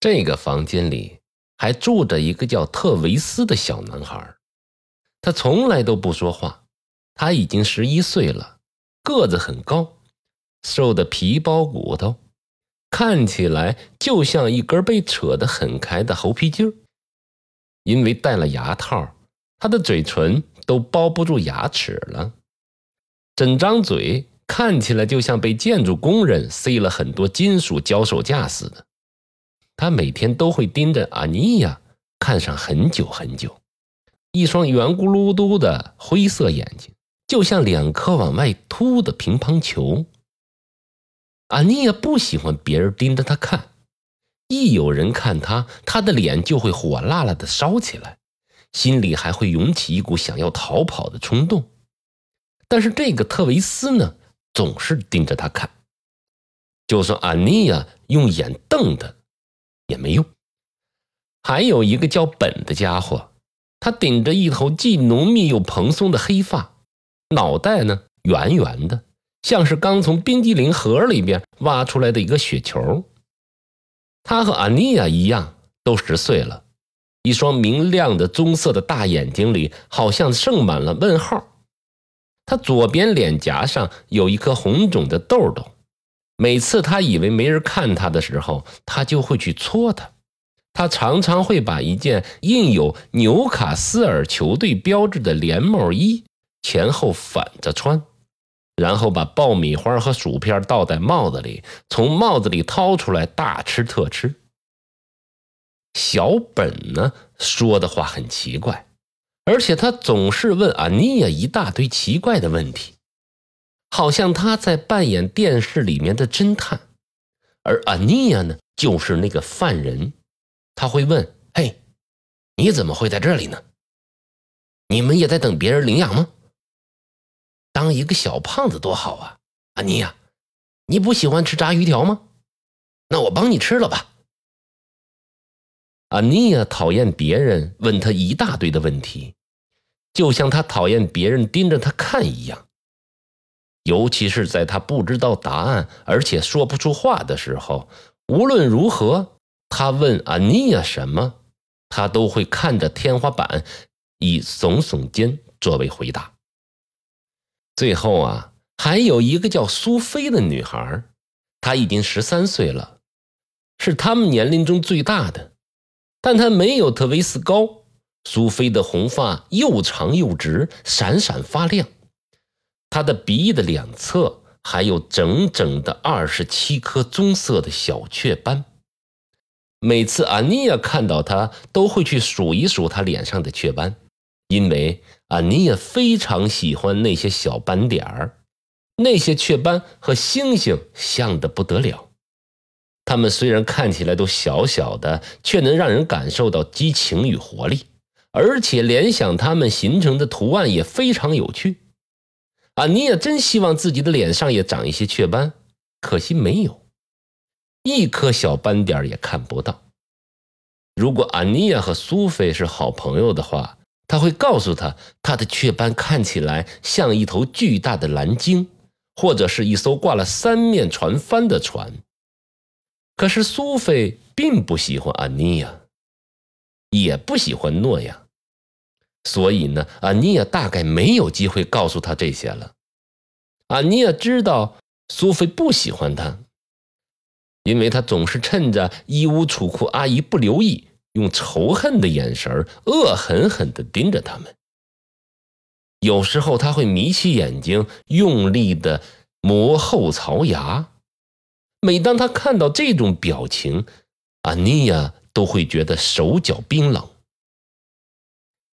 这个房间里还住着一个叫特维斯的小男孩，他从来都不说话。他已经十一岁了，个子很高，瘦的皮包骨头，看起来就像一根被扯得很开的猴皮筋儿。因为戴了牙套，他的嘴唇都包不住牙齿了，整张嘴看起来就像被建筑工人塞了很多金属脚手架似的。他每天都会盯着阿尼亚看上很久很久，一双圆咕噜嘟的灰色眼睛，就像两颗往外凸的乒乓球。阿尼亚不喜欢别人盯着他看，一有人看他，他的脸就会火辣辣的烧起来，心里还会涌起一股想要逃跑的冲动。但是这个特维斯呢，总是盯着他看，就算阿尼亚用眼瞪他。也没用。还有一个叫本的家伙，他顶着一头既浓密又蓬松的黑发，脑袋呢圆圆的，像是刚从冰激凌盒里边挖出来的一个雪球。他和阿尼亚一样，都十岁了，一双明亮的棕色的大眼睛里好像盛满了问号。他左边脸颊上有一颗红肿的痘痘。每次他以为没人看他的时候，他就会去搓他。他常常会把一件印有纽卡斯尔球队标志的连帽衣前后反着穿，然后把爆米花和薯片倒在帽子里，从帽子里掏出来大吃特吃。小本呢说的话很奇怪，而且他总是问阿尼亚一大堆奇怪的问题。好像他在扮演电视里面的侦探，而阿尼亚呢，就是那个犯人。他会问：“嘿，你怎么会在这里呢？你们也在等别人领养吗？当一个小胖子多好啊，阿尼亚，你不喜欢吃炸鱼条吗？那我帮你吃了吧。”阿尼亚讨厌别人问他一大堆的问题，就像他讨厌别人盯着他看一样。尤其是在他不知道答案而且说不出话的时候，无论如何，他问阿尼亚什么，他都会看着天花板，以耸耸肩作为回答。最后啊，还有一个叫苏菲的女孩，她已经十三岁了，是他们年龄中最大的，但她没有特维斯高。苏菲的红发又长又直，闪闪发亮。他的鼻翼的两侧还有整整的二十七颗棕色的小雀斑。每次安妮亚看到他，都会去数一数他脸上的雀斑，因为安妮亚非常喜欢那些小斑点儿。那些雀斑和星星像的不得了，它们虽然看起来都小小的，却能让人感受到激情与活力，而且联想它们形成的图案也非常有趣。啊，你也真希望自己的脸上也长一些雀斑，可惜没有，一颗小斑点也看不到。如果安妮亚和苏菲是好朋友的话，他会告诉她，她的雀斑看起来像一头巨大的蓝鲸，或者是一艘挂了三面船帆的船。可是苏菲并不喜欢安妮亚，也不喜欢诺亚。所以呢，阿尼亚大概没有机会告诉他这些了。阿尼亚知道苏菲不喜欢他，因为他总是趁着衣屋储库阿姨不留意，用仇恨的眼神恶狠狠地盯着他们。有时候他会眯起眼睛，用力地磨后槽牙。每当他看到这种表情，阿尼亚都会觉得手脚冰冷。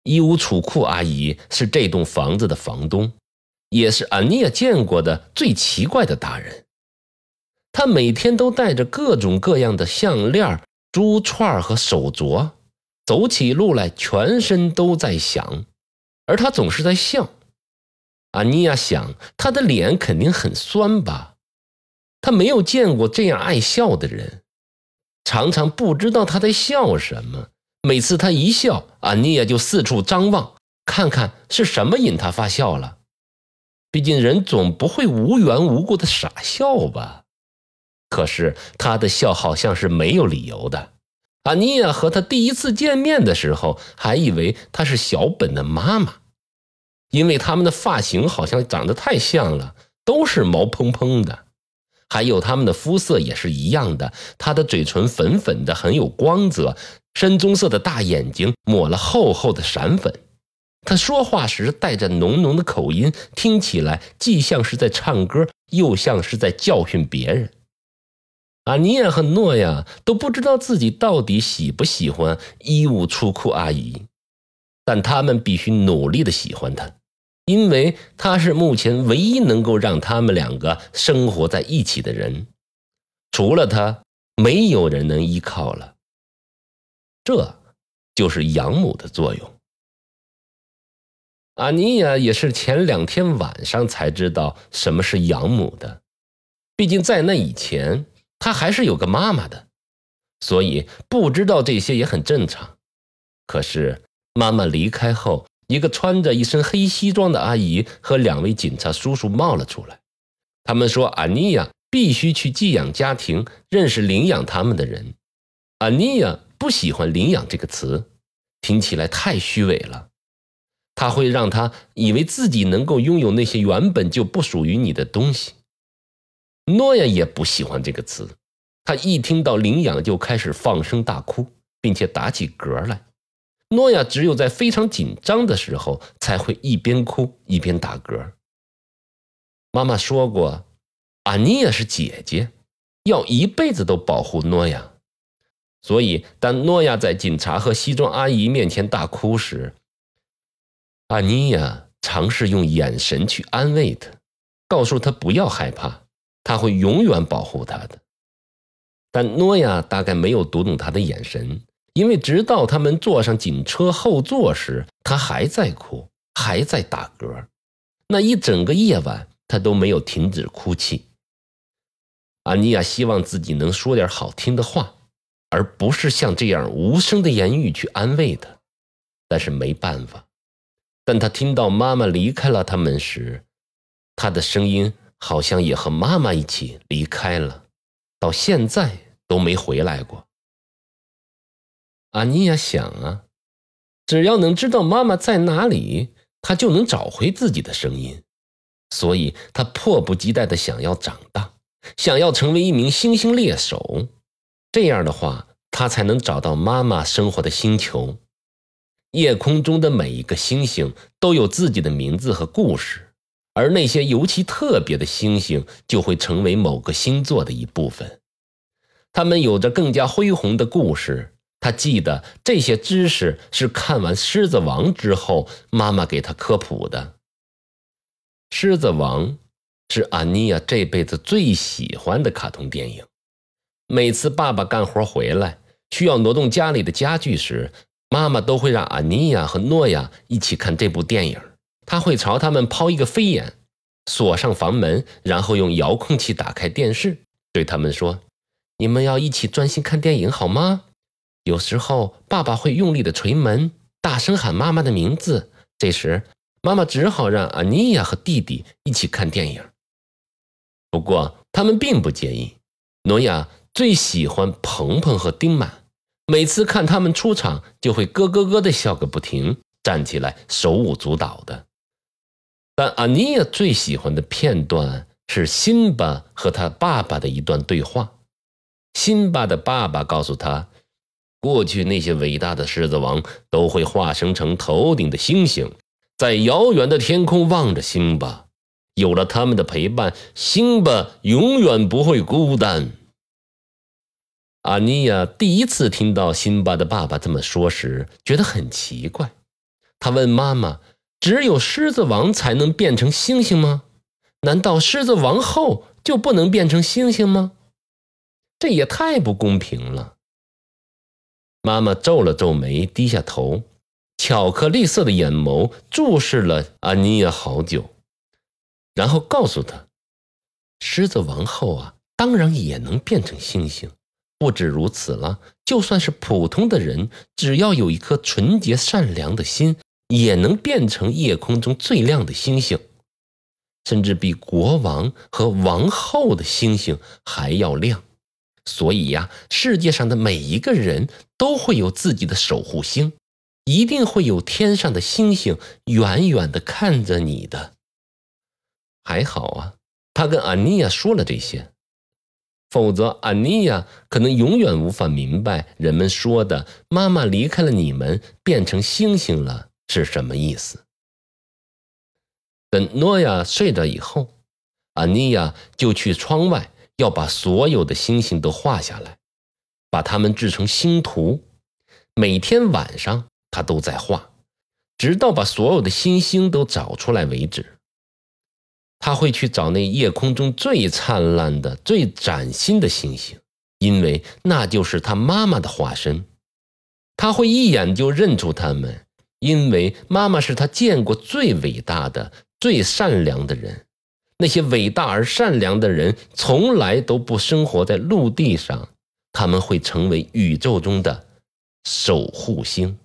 衣屋储库阿姨是这栋房子的房东，也是安妮亚见过的最奇怪的大人。她每天都戴着各种各样的项链、珠串和手镯，走起路来全身都在响，而她总是在笑。安妮亚想，她的脸肯定很酸吧？她没有见过这样爱笑的人，常常不知道他在笑什么。每次他一笑，安妮亚就四处张望，看看是什么引他发笑了。毕竟人总不会无缘无故的傻笑吧？可是他的笑好像是没有理由的。阿尼亚和他第一次见面的时候，还以为她是小本的妈妈，因为他们的发型好像长得太像了，都是毛蓬蓬的，还有他们的肤色也是一样的。她的嘴唇粉粉的，很有光泽，深棕色的大眼睛抹了厚厚的闪粉。他说话时带着浓浓的口音，听起来既像是在唱歌，又像是在教训别人。阿尼亚和诺亚都不知道自己到底喜不喜欢衣物出库阿姨，但他们必须努力的喜欢她，因为她是目前唯一能够让他们两个生活在一起的人。除了她，没有人能依靠了。这就是养母的作用。阿尼亚也是前两天晚上才知道什么是养母的，毕竟在那以前。他还是有个妈妈的，所以不知道这些也很正常。可是妈妈离开后，一个穿着一身黑西装的阿姨和两位警察叔叔冒了出来。他们说：“阿尼亚必须去寄养家庭，认识领养他们的人。”阿尼亚不喜欢“领养”这个词，听起来太虚伪了。他会让他以为自己能够拥有那些原本就不属于你的东西。诺亚也不喜欢这个词，他一听到领养就开始放声大哭，并且打起嗝来。诺亚只有在非常紧张的时候才会一边哭一边打嗝。妈妈说过，阿尼亚是姐姐，要一辈子都保护诺亚。所以，当诺亚在警察和西装阿姨面前大哭时，阿尼亚尝试用眼神去安慰他，告诉他不要害怕。他会永远保护他的，但诺亚大概没有读懂他的眼神，因为直到他们坐上警车后座时，他还在哭，还在打嗝。那一整个夜晚，他都没有停止哭泣。安妮亚希望自己能说点好听的话，而不是像这样无声的言语去安慰他，但是没办法。当他听到妈妈离开了他们时，他的声音。好像也和妈妈一起离开了，到现在都没回来过。阿尼亚想啊，只要能知道妈妈在哪里，他就能找回自己的声音。所以，他迫不及待的想要长大，想要成为一名星星猎手。这样的话，他才能找到妈妈生活的星球。夜空中的每一个星星都有自己的名字和故事。而那些尤其特别的星星就会成为某个星座的一部分，他们有着更加恢宏的故事。他记得这些知识是看完《狮子王》之后妈妈给他科普的。《狮子王》是安妮亚这辈子最喜欢的卡通电影。每次爸爸干活回来需要挪动家里的家具时，妈妈都会让阿尼亚和诺亚一起看这部电影。他会朝他们抛一个飞眼，锁上房门，然后用遥控器打开电视，对他们说：“你们要一起专心看电影，好吗？”有时候，爸爸会用力的捶门，大声喊妈妈的名字。这时，妈妈只好让阿尼亚和弟弟一起看电影。不过，他们并不介意。诺亚最喜欢鹏鹏和丁满，每次看他们出场，就会咯咯咯的笑个不停，站起来手舞足蹈的。但阿尼亚最喜欢的片段是辛巴和他爸爸的一段对话。辛巴的爸爸告诉他，过去那些伟大的狮子王都会化身成头顶的星星，在遥远的天空望着辛巴。有了他们的陪伴，辛巴永远不会孤单。阿尼亚第一次听到辛巴的爸爸这么说时，觉得很奇怪。他问妈妈。只有狮子王才能变成星星吗？难道狮子王后就不能变成星星吗？这也太不公平了。妈妈皱了皱眉，低下头，巧克力色的眼眸注视了阿尼亚好久，然后告诉她：“狮子王后啊，当然也能变成星星。不止如此了，就算是普通的人，只要有一颗纯洁善良的心。”也能变成夜空中最亮的星星，甚至比国王和王后的星星还要亮。所以呀，世界上的每一个人都会有自己的守护星，一定会有天上的星星远远的看着你的。还好啊，他跟安妮亚说了这些，否则安妮亚可能永远无法明白人们说的“妈妈离开了你们，变成星星了”是什么意思。等诺亚睡着以后，安妮亚就去窗外。要把所有的星星都画下来，把它们制成星图。每天晚上，他都在画，直到把所有的星星都找出来为止。他会去找那夜空中最灿烂的、最崭新的星星，因为那就是他妈妈的化身。他会一眼就认出他们，因为妈妈是他见过最伟大的、最善良的人。那些伟大而善良的人从来都不生活在陆地上，他们会成为宇宙中的守护星。